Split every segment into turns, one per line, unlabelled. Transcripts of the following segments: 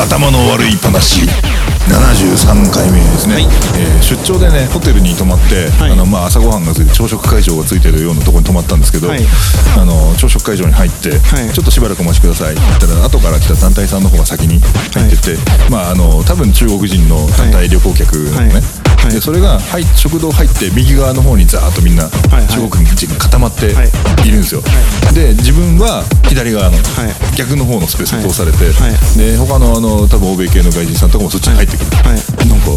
頭の悪い話。73回目ですね、
はい。
えー出張でねホテルに泊まって、
はい。
あのまあ、朝ごはんがついて朝食会場がついてるようなところに泊まったんですけど、
はい。
あの朝食会場に入って、
はい。
ちょっとしばらくお待ちください。って言ったら後から来た団体さんの方が先に入ってて、まああの多分中国人の団体旅行客なのね、でそれが入食堂入って右側の方にザーッとみんな
はい。
中国人が固まって
はい。
いるんですよ、で自分は左側の
はい。
逆の方のスペースに通されて、
はい。
で他のあの多分欧米系の外人さんとかもそっちに入ってくる、
はい。
なんか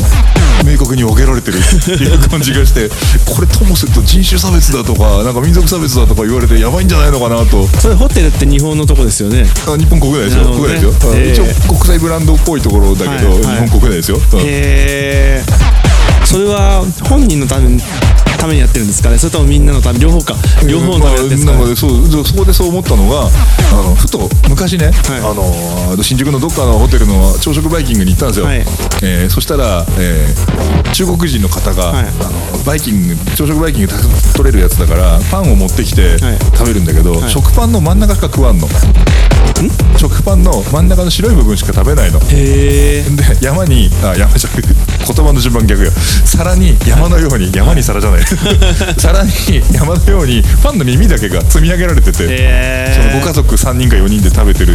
明確に分けられてる。っていう感じがして。これともすると人種差別だとかなんか民族差別だとか言われてやばいんじゃないのかなと。
それホテルって日本のとこですよね。
あ日本国内ですよ、
ね。
国内ですよ、あ
えー。
一応国際ブランドっぽいところだけど、
はいはい。
日本国内ですよ、うん。
へえそれは本人のためにためにやってるんですかね？それともみんなのため両方か。両方のためにやってるんですか、ね？
そうそこでそう思ったのがあのふと昔ね、あの新宿のどっかのホテルの朝食バイキングに行ったんですよ、
はい。
えーそしたら、えー中国人の方が、
はい。
あのバイキング朝食バイキングたくさん取れるやつだからパンを持ってきて
はい。
食べるんだけど、
はい。
食パンの真ん中しか食わんの。食パンの真ん中の白い部分しか食べないの。
へえ
で山にあ山じゃなく言葉の順番逆よ。皿に山のように山に皿じゃない。皿に山のようにパンの耳だけが積み上げられてて、
へ
そのご家族3人か4人で食べてる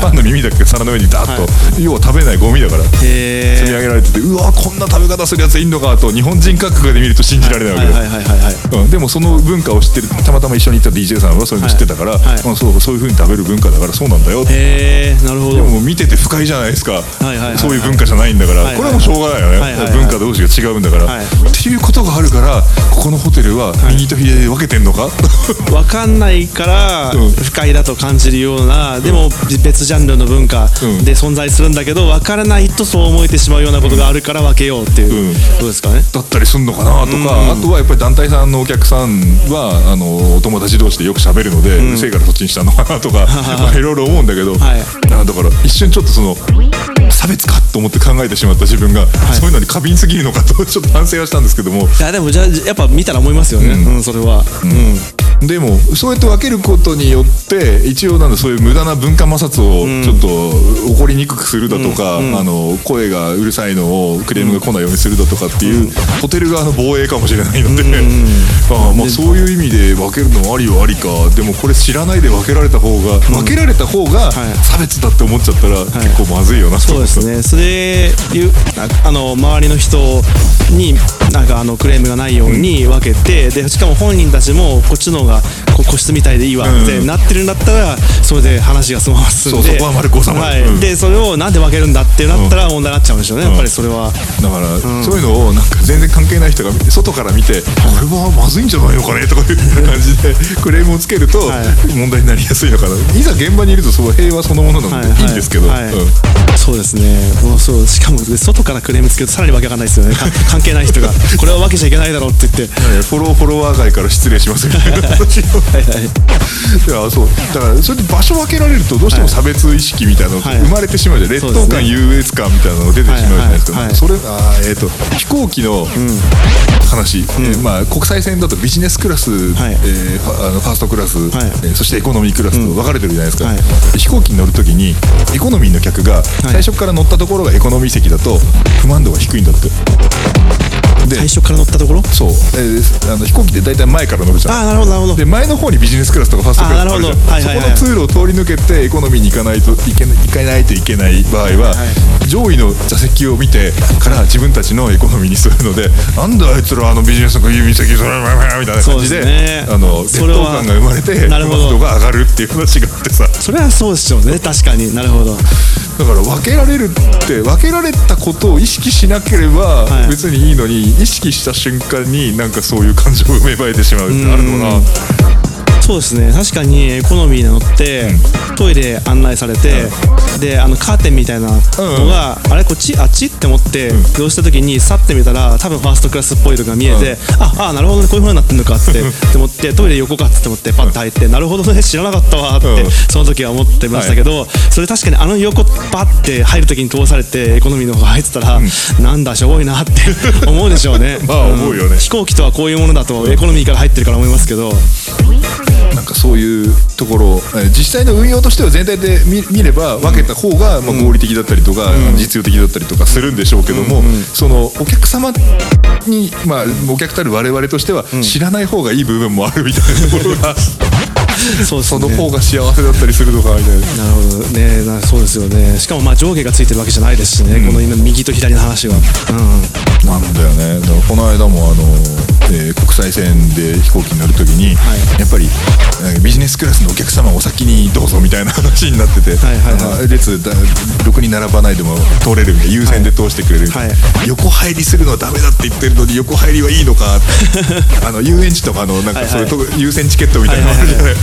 パンの耳だけが皿の上にダーッと、要は食べないゴミだから積み
へ
上げられててうわこんな食べ方するやついんのかと日本人感覚で見ると信じられないわけでもその文化を知ってるたまたま一緒に行った DJ さんはそういうの知ってたから、
はい。はい
まあ、そうそういう風に食べる文化だからそうなんだよって。
へえなるほど。
でも見てて不快じゃないですか、
はいはいはい
そういう文化じゃないんだから、
はいはい
これはもうしょうがないよね、
はいはいはい
文化同士が違うんだから、
はい。
っていうことがあるからここのホテルは右と左で分けてんのか、
分かんないから
うん。
不快だと感じるようなでも別ジャンルの文化
うん。
で存在するんだけど分からないとそう思えてしまうようなことがあるから分けようっていう
うん。
ことですかね？
だったりすんのかなとか、あとはやっぱり団体さんのお客さんはあのお友達同士でよく喋るので、うるせえからそっちにしたのかなとかまあいろいろ思うんだけど、
はい。
あだから一瞬ちょっとその差別かと思って考えてしまった自分が、そういうのに過敏すぎるのかとちょっと反省はしたんですけども。
いやでもじゃあやっぱ見たら思いますよね、うん。それは、うん
でもそうやって分けることによって一応なんだそういう無駄な文化摩擦をちょっと起こりにくくするだとか、あの声がうるさいのをクレームが来ないようにするだとかっていう、ホテル側の防衛かもしれないので、ああまあそういう意味で分けるのもありはありか。でもこれ知らないで分けられた方が、分けられた方が差別だって思っちゃったら結構まずいよな
そうですね。それいうああの周りの人になんかあのクレームがないように分けて、でしかも本人たちもこっちの方がこ個室みたいでいいわって
うん
なってるんだったらそれで話がそのまま進んで。
そこは丸く収まる。
でそれをなんで分けるんだってなったら問題になっちゃうんでしょうね、やっぱりそれは。
だから、そういうのをなんか全然関係ない人が外から見てこれはまずいんじゃないのかねとかいう感じで クレームをつけると
はい。
問題になりやすいのかな。いざ現場にいるとその平和そのものなのでい。いんですけど、
そうですね。もうそうしかもで外からクレームつけるとさらにわけわかんないですよね。か関係ない人が。これは分けちゃいけないだろうって言って。
フォローフォロワー外から失礼しますみたいな
はい。はい
いやそうだからそれで場所分けられるとどうしても差別意識みたいなのが
はい
生まれてしまうじゃん、劣等感、
そうですね
優越感みたいなのが出てしまうじゃないですか、
はいはいはい
それあーえー、と飛行機の話、えーまあ、国際線だとビジネスクラス、
はい
えーファあのファーストクラス、
い
えーそしてエコノミークラスと分かれてるじゃないですか、
はい。
飛行機に乗るときにエコノミーの客が最初から乗ったところがエコノミー席だと不満度が低いんだって。で。
最初から乗ったところ？
そう、えーあの飛行機って大体前から乗るじゃん。
ああなるほどなるほど。
で前の方にビジネスクラスとかファーストクラスとかあるじゃん、
あなるほど。はいはいはい
そこの通路を通り抜けてエコノミーに行かないといけない行かないといけない。場合は、上位の座席を見てから自分たちのエコノミーにするのでなんであいつらあのビジネスとか郵便席それみたいな感じで
ね。
あの劣等感が生まれて
なるほど。
が上がるっていう話があってさ。
それはそうでしょうね。確かに。なるほど
だから分けられるって分けられたことを意識しなければ
はい
別にいいのに、意識した瞬間になんかそういう感情が芽生えてしまうってあるのかな。
そうですね。確かにエコノミーで乗って、トイレ案内されて、であのカーテンみたいなのが、あれこっちあっちって思って移動した時に去ってみたら多分ファーストクラスっぽいのが見えて、ああなるほどねこういう風になってんのかってって思ってトイレ横かって思ってパッと入って、なるほどね知らなかったわって、
うん。
その時は思ってましたけど、それ確かにあの横パッて入る時に通されてエコノミーの方が入ってたら、なんだしょぼいなって 思うでしょうね。
まあ思うよね。
ん。飛行機とはこういうものだとエコノミーから入ってるから思いますけど
なんかそういうところえー実際の運用としては全体で見見れば分けた方がまあ合理的だったりとか、実用的だったりとかするんでしょうけども、そのお客様に、まあ、お客たる我々としては知らない方がいい部分もあるみたいなところが、
そうです
そ
ね
の方が幸せだったりするのかみたいな。
なるほどね。なそうですよね。しかもまあ上下がついてるわけじゃないですしね、この今右と左の話は、うん、
なんだよね。だからこの間もあの、えー国際線で飛行機に乗るときに、
はい。
やっぱりえービジネスクラスのお客様お先にどうぞみたいな話になってて、
はいはいはい。
列だろくに並ばないでも通れるみたいな優先で通してくれる。みたいな、
はい。
横入りするのはダメだって言ってるのに横入りはいいのか。あの遊園地とかのなんかそういうと、優先チケットみたいなのあるじゃない,、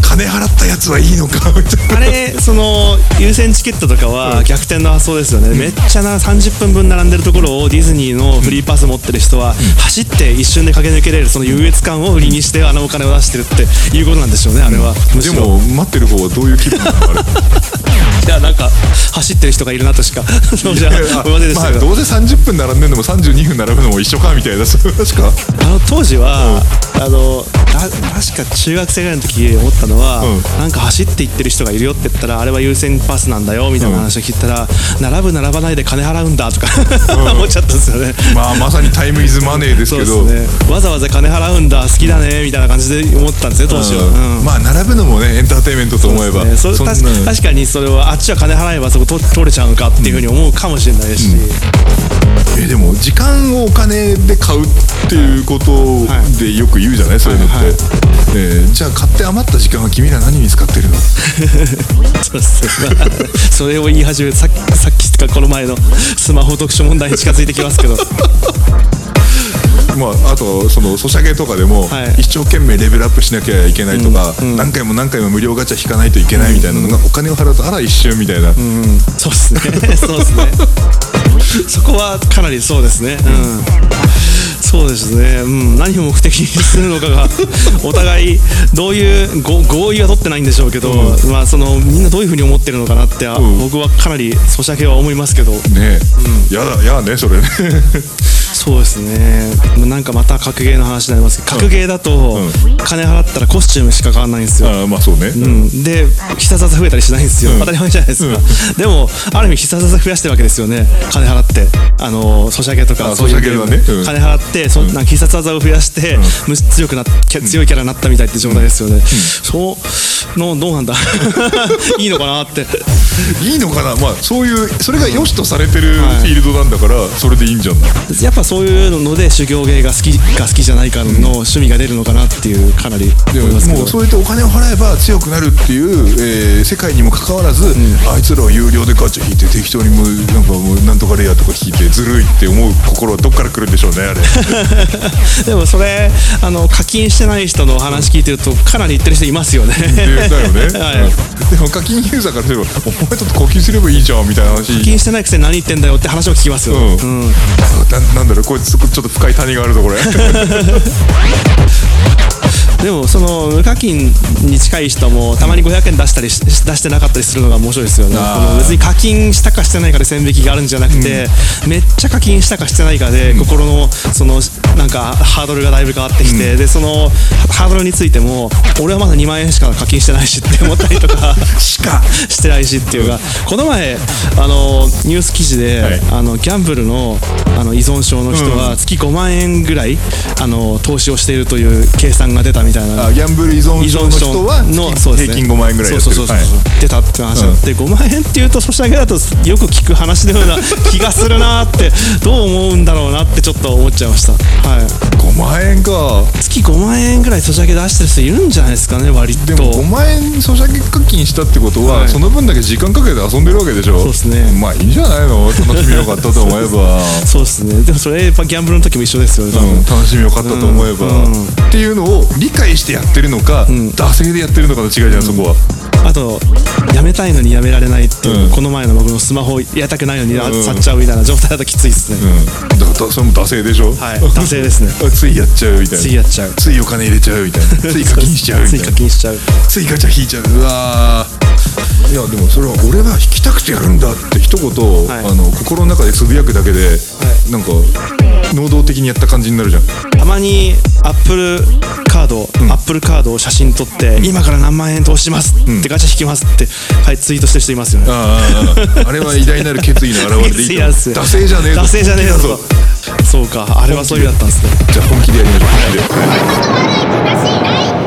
金払ったやつはいいのか。みたいな。
あれその優先チケットとかは逆転の発想ですよね、めっちゃな30分分並んでるところをディズニーのフリーパス持ってる人は走って一瞬で駆け抜けれるその優越感を売りにしてあのお金を出してるっていうことなんでしょうねあれは、
でも待ってる方はどういう気分なの？あれ
いやなんか走ってる人がいるなとしかそうじゃ
あ
思いませんでし
まあ、
たけど、
どうせ30分並んでるのも32分並ぶのも一緒かみたいなそか。
あの当時は、あのた確か中学生ぐらいの時思ったのは、
うん。
なんか走って行ってる人がいるよって言ったらあれは優先パスなんだよみたいな話を聞いたら、並ぶ並ばないで金払うんだとか思っちゃったんですよね。
まあまさにタイムイズマネーですけど。
ね。わざわざ金払うんだ好きだねみたいな感じで思ったんですよ当時は、うん。
まあ並ぶのもねエンターテインメントと思えば。
ね、確かにそれはあっちは金払えばそこ取取れちゃうのかっていうふうに思うかもしれないし、
えでも時間をお金で買うっていうことでよく言うじゃない？そういうのって、
はいはい。
えーじゃあ買って余った時間は君ら何に使ってるの？
そうです。ねまあそれを言い始めさっきさっきかこの前のスマホ読書問題に近づいてきますけど
まあ、あとそのソシャゲとかでも、
はい。
一生懸命レベルアップしなきゃいけないとか、何回も何回も無料ガチャ引かないといけないみたいなのが、お金を払うとあら一瞬みたいな、
そうですね。そうですね。そこはかなりそうですね。うん。そうですね、うん、何を目的にするのかが お互いどういうご合意は取ってないんでしょうけど、まあそのみんなどういうふうに思ってるのかなって、あ
ん
僕はかなりソシャゲは思いますけど。
ねやだやだねそれね
そうですね。なんかまた格ゲーの話になりますけど格ゲーだと金払ったらコスチュームしか買わないんですよ。
あーまあそうね、
うん、で必殺技増えたりしないんですよ、当たり前じゃないですか、でもある意味必殺技増やしてるわけですよね。金払って。あのソシャゲとか
あ
そういう
ソシャゲはね。
ゲーム。
うん。
金払ってそなんか必殺技を増やして、強くな強いキャラになったみたいって状態ですよね、そうのどうなんだ？いいのかなって。
いいのかな？まあそういうそれが良しとされてるフィールドなんだから、それでいいんじゃない？
やっぱそういうので修行芸が好きか好きじゃないかの趣味が出るのかなっていうかなり思いますけど。
もうそうやってお金を払えば強くなるっていう、えー世界にもかかわらず、あいつらは有料でガチャ引いて適当にもうなんかもうなんとかレアとか引いてずるいって思う心はどっから来るんでしょうねあれ。
でもそれあの課金してない人の話聞いてるとかなり言ってる人いますよね。
でだよね、
はい。
うんでも課金ユーザーからすればお前と課金すればいいじゃんみたいな話。
課金してないくせに何言ってんだよって話を聞きますよ、
うん。ななんだろうこいつちょっと深い谷があるぞこれ。
でもその無課金に近い人もたまに500円出したりし出してなかったりするのが面白いですよね。別に課金したかしてないかで線引きがあるんじゃなくて、めっちゃ課金したかしてないかで、心のそのなんかハードルがだいぶ変わってきて、でそのハードルについても俺はまだ2万円しか課金してないしって思ったりとか
しか。
してないしっていうかこの前あのニュース記事で、
はい。
あのギャンブルのあの依存症の人は月5万円ぐらいあの投資をしているという計算が出たみたいな
あギャンブル依存症の人は月
そうですね。
平均5万円ぐらいやってる。
そうそうそうそう、
はい。
出たって話があって、5万円っていうとソシャゲだとよく聞く話のような 気がするなってどう思うんだろうなってちょっと思っちゃいました、はい、
5万円か。
月5万円ぐらいソシャゲ出してる人いるんじゃないですかね割と。
でも5万円ソシャゲ課金したってことは、
はい。
その分だけ時間かけて遊んでるわけでしょ。
そうですね。
まあいいんじゃないの？楽しみよかったと思えば。
そうですね。でもそれやっぱギャンブルの時も一緒ですよね
うん、楽しみよかったと思えば、
うん。
っていうのを理解してやってるのか、惰性でやってるのかの違いじゃん、そこは。
あとやめたいのにやめられないっていう、
うん。
この前の僕のスマホやりたくないのに
ん。
去っちゃうみたいな状態だときついですね、
うん。だからそれも惰性でしょ？
はい。惰性ですね。
ついやっちゃうみたいな。
ついやっちゃう。
ついお金入れちゃうみたいな。つい課金しちゃうみ
つい
たいな
課金しちゃう。
ついガチャ引いちゃう。うわー。いやでもそれは俺は引きたくてやるんだって一言、
はい。
あの心の中でつぶやくだけで、なんか能動的にやった感じになるじゃん。
たまにアップルカード、アップルカードを写真撮って、今から何万円投資します？ってガチャ引きますって、はい、ツイートしてる人いますよね。
あああれは偉大なる決意の表れでいいと惰性じゃねえぞ。
惰性じゃねえぞ。
そう
か、あれはそういう意味だったんですね。
じゃあ本気でやりましょう。本気で